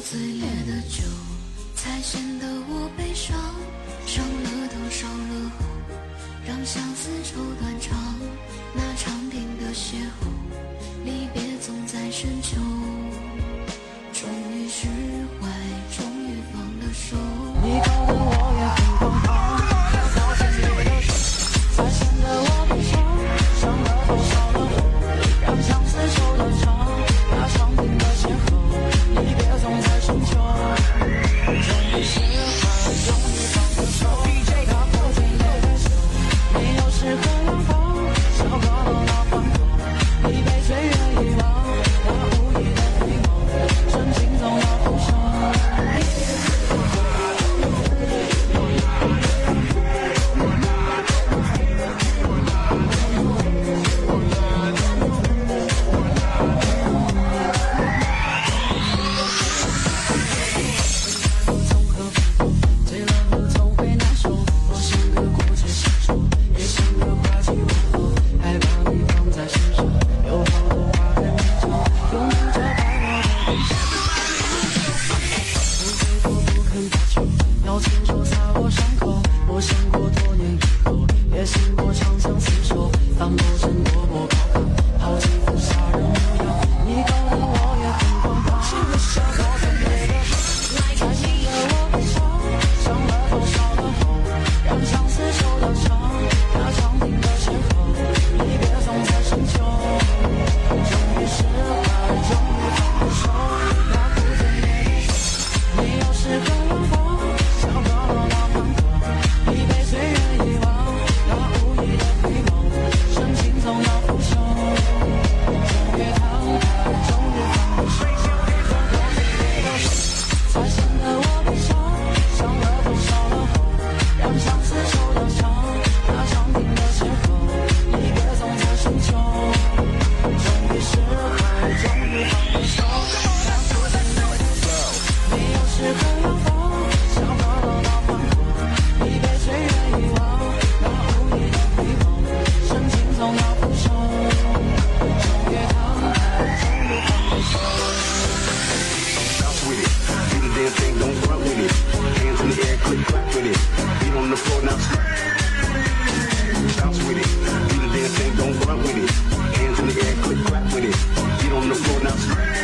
最烈的酒，才显得我悲伤。伤了头，烧了喉，让相思愁。清楚 on the floor now. Bounce with it. Do the damn thing, don't run with it. Hands in the air, click clap with it. Get on the floor now.